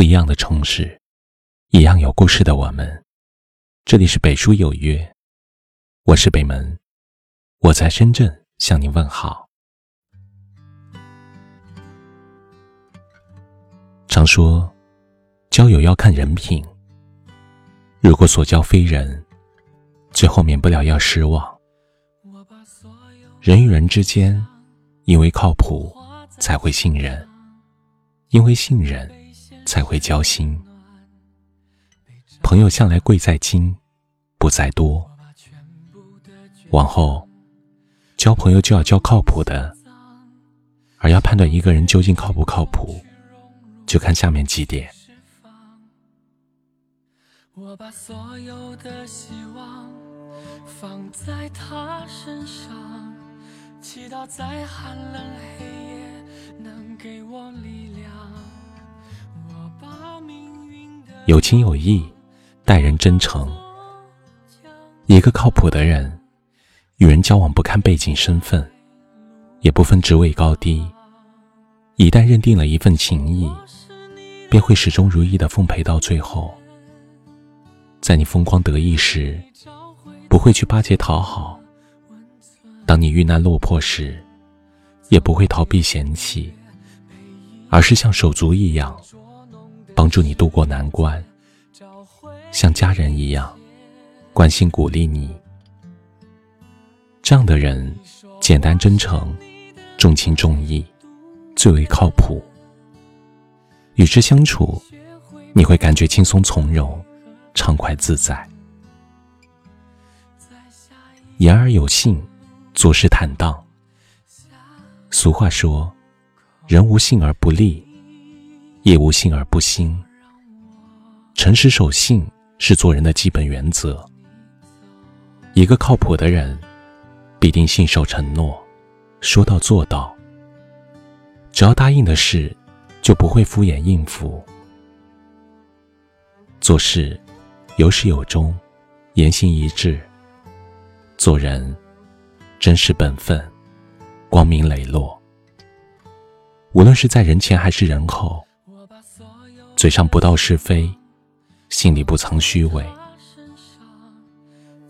不一样的城市，一样有故事的我们。这里是北书有约，我是北门，我在深圳向您问好。常说，交友要看人品。如果所交非人，最后免不了要失望。人与人之间，因为靠谱才会信任，因为信任才会交心。朋友向来贵在精，不在多。往后，交朋友就要交靠谱的，而要判断一个人究竟靠不靠谱，就看下面几点。我把所有的希望放在他身上。祈祷在寒冷黑夜能给我力量。有情有义，待人真诚。一个靠谱的人，与人交往不看背景身份，也不分职位高低。一旦认定了一份情谊，便会始终如一的奉陪到最后。在你风光得意时，不会去巴结讨好。当你遇难落魄时，也不会逃避嫌弃，而是像手足一样，帮助你度过难关，像家人一样关心鼓励你。这样的人，简单真诚，重情重义，最为靠谱。与之相处，你会感觉轻松从容，畅快自在。言而有信。做事坦荡。俗话说：“人无信而不立，业无信而不兴。”诚实守信是做人的基本原则。一个靠谱的人，必定信守承诺，说到做到。只要答应的事，就不会敷衍应付。做事有始有终，言行一致。做人。真实本分，光明磊落。无论是在人前还是人后，嘴上不道是非，心里不藏虚伪。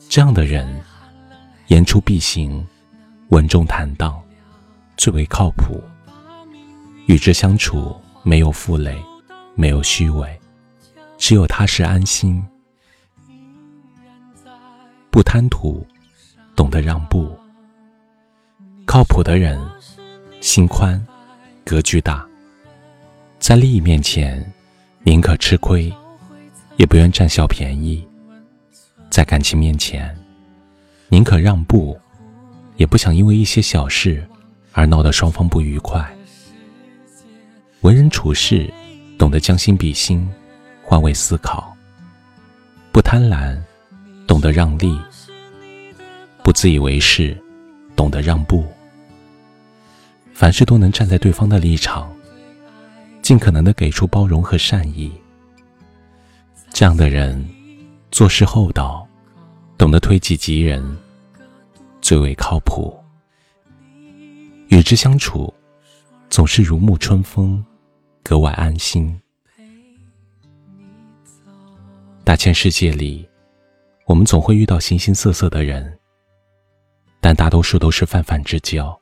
这样的人，言出必行，稳重坦荡，最为靠谱。与之相处，没有负累，没有虚伪，只有踏实安心。不贪图，懂得让步。靠谱的人，心宽，格局大，在利益面前，宁可吃亏，也不愿占小便宜；在感情面前，宁可让步，也不想因为一些小事而闹得双方不愉快。为人处事，懂得将心比心，换位思考，不贪婪，懂得让利，不自以为是，懂得让步。凡事都能站在对方的立场，尽可能的给出包容和善意。这样的人做事厚道，懂得推己及人，最为靠谱。与之相处，总是如沐春风，格外安心。大千世界里，我们总会遇到形形色色的人，但大多数都是泛泛之交。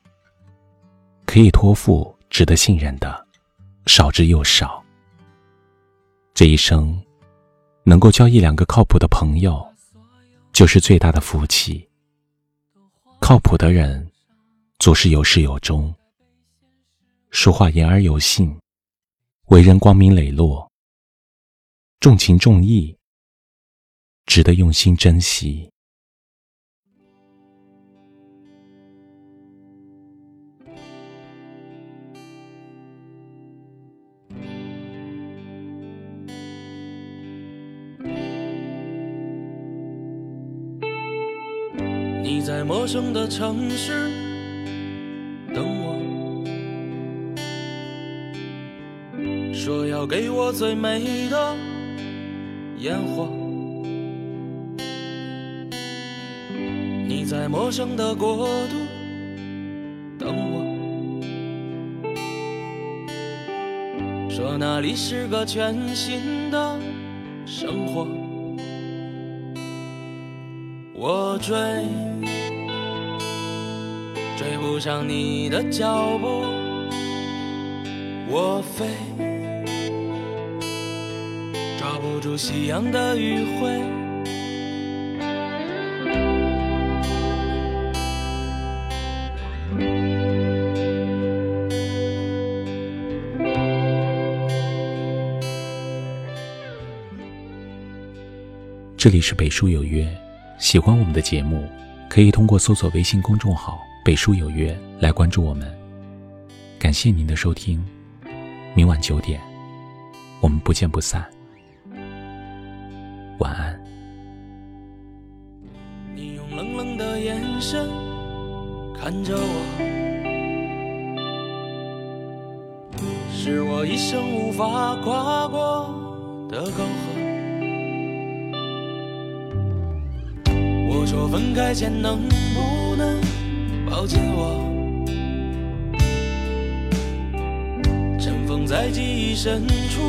可以托付、值得信任的，少之又少。这一生，能够交一两个靠谱的朋友，就是最大的福气。靠谱的人，做事有始有终，说话言而有信，为人光明磊落，重情重义，值得用心珍惜。你在陌生的城市等我，说要给我最美的烟火。你在陌生的国度等我，说那里是个全新的生活。我追，追不上你的脚步；我飞，抓不住夕阳的余晖。这里是北书有约，喜欢我们的节目，可以通过搜索微信公众号“北书有约”来关注我们。感谢您的收听，明晚九点，我们不见不散。晚安。你用冷冷的眼神看着我，是我一生无法跨过的沟说分开前能不能抱紧我？尘封在记忆深处，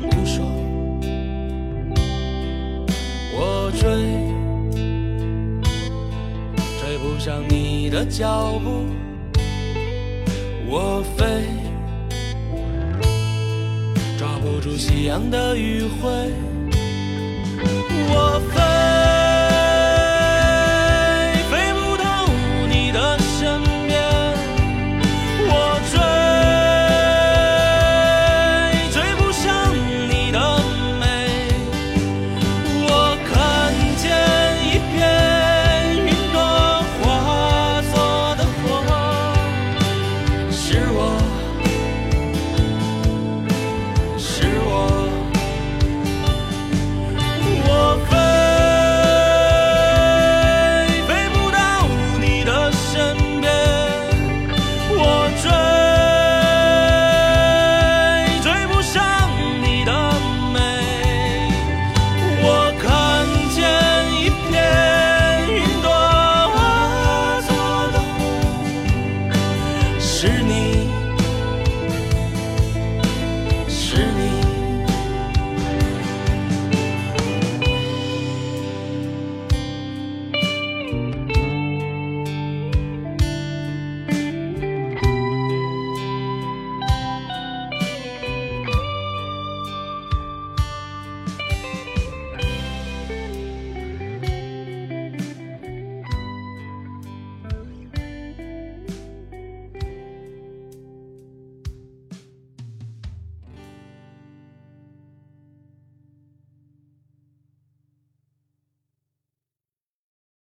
不说。我追，追不上你的脚步；我飞，抓不住夕阳的余晖；我飞。